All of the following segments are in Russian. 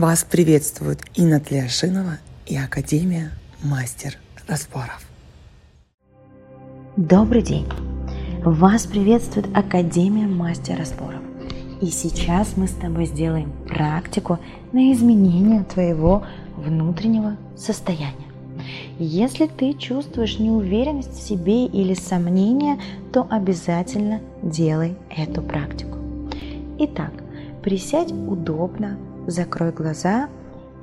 Вас приветствует Инна Тлешинова и Академия Мастер Распоров. Добрый день! Вас приветствует Академия Мастер Распоров. И сейчас мы с тобой сделаем практику на изменение твоего внутреннего состояния. Если ты чувствуешь неуверенность в себе или сомнения, то обязательно делай эту практику. Итак, присядь удобно, закрой глаза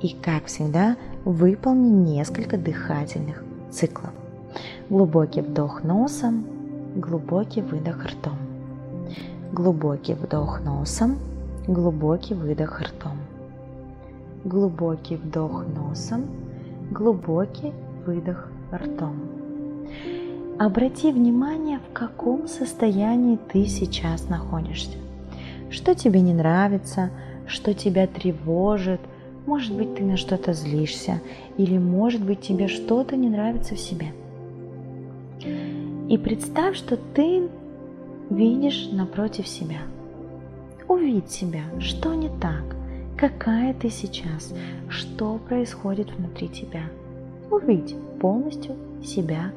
и, как всегда, выполни несколько дыхательных циклов. Глубокий вдох носом, глубокий выдох ртом. Глубокий вдох носом, глубокий выдох ртом. Глубокий вдох носом, глубокий выдох ртом. Обрати внимание, в каком состоянии ты сейчас находишься. Что тебе не нравится, что тебя тревожит, может быть, ты на что-то злишься, или может быть, тебе что-то не нравится в себе. И представь, что ты видишь напротив себя. Увидь себя, что не так, какая ты сейчас, что происходит внутри тебя. Увидь полностью себя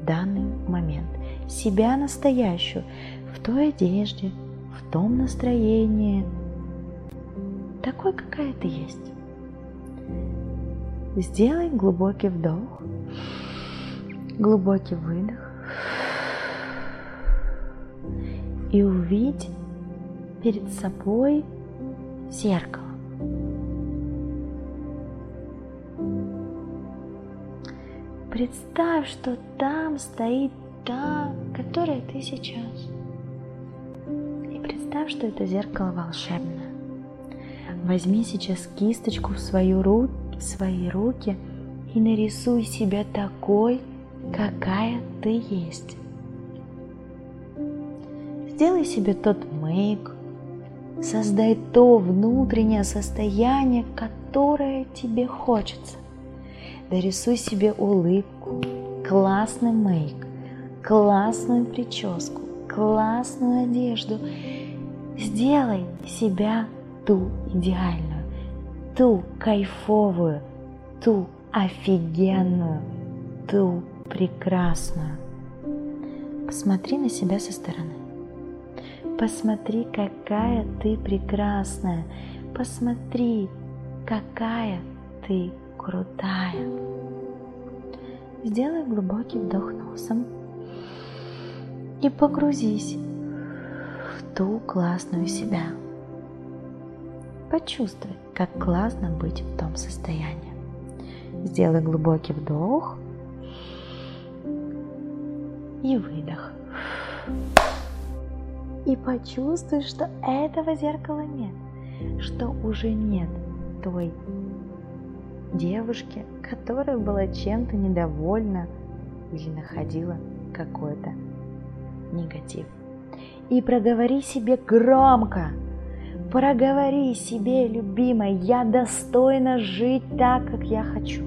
в данный момент, себя настоящую, в той одежде, в том настроении, такой, какая ты есть. Сделай глубокий вдох, глубокий выдох и увидь перед собой зеркало. Представь, что там стоит та, которая ты сейчас. И представь, что это зеркало волшебное. Возьми сейчас кисточку в, свою ру... в свои руки и нарисуй себя такой, какая ты есть. Сделай себе тот мейк, создай то внутреннее состояние, которое тебе хочется. Дорисуй себе улыбку, классный мейк, классную прическу, классную одежду. Сделай себя ту идеальную, ту кайфовую, ту офигенную, ту прекрасную. Посмотри на себя со стороны. Посмотри, какая ты прекрасная. Посмотри, какая ты крутая. Сделай глубокий вдох носом и погрузись в ту классную себя. Почувствуй, как классно быть в том состоянии. Сделай глубокий вдох и выдох. И почувствуй, что этого зеркала нет, что уже нет той девушки, которая была чем-то недовольна или находила какой-то негатив. И проговори себе громко – Проговори себе, любимая, я достойна жить так, как я хочу.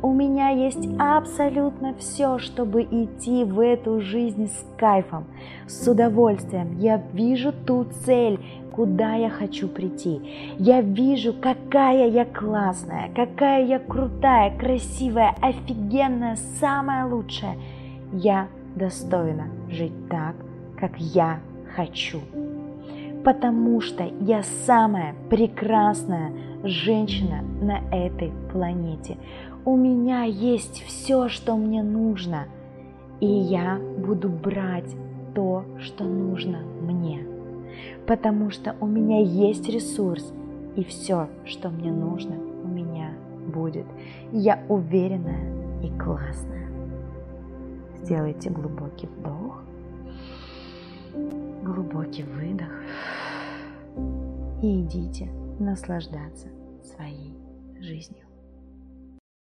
У меня есть абсолютно все, чтобы идти в эту жизнь с кайфом, с удовольствием. Я вижу ту цель, куда я хочу прийти. Я вижу, какая я классная, какая я крутая, красивая, офигенная, самая лучшая. Я достойна жить так, как я хочу потому что я самая прекрасная женщина на этой планете. У меня есть все, что мне нужно, и я буду брать то, что нужно мне, потому что у меня есть ресурс, и все, что мне нужно, у меня будет. Я уверенная и классная. Сделайте глубокий вдох глубокий выдох и идите наслаждаться своей жизнью.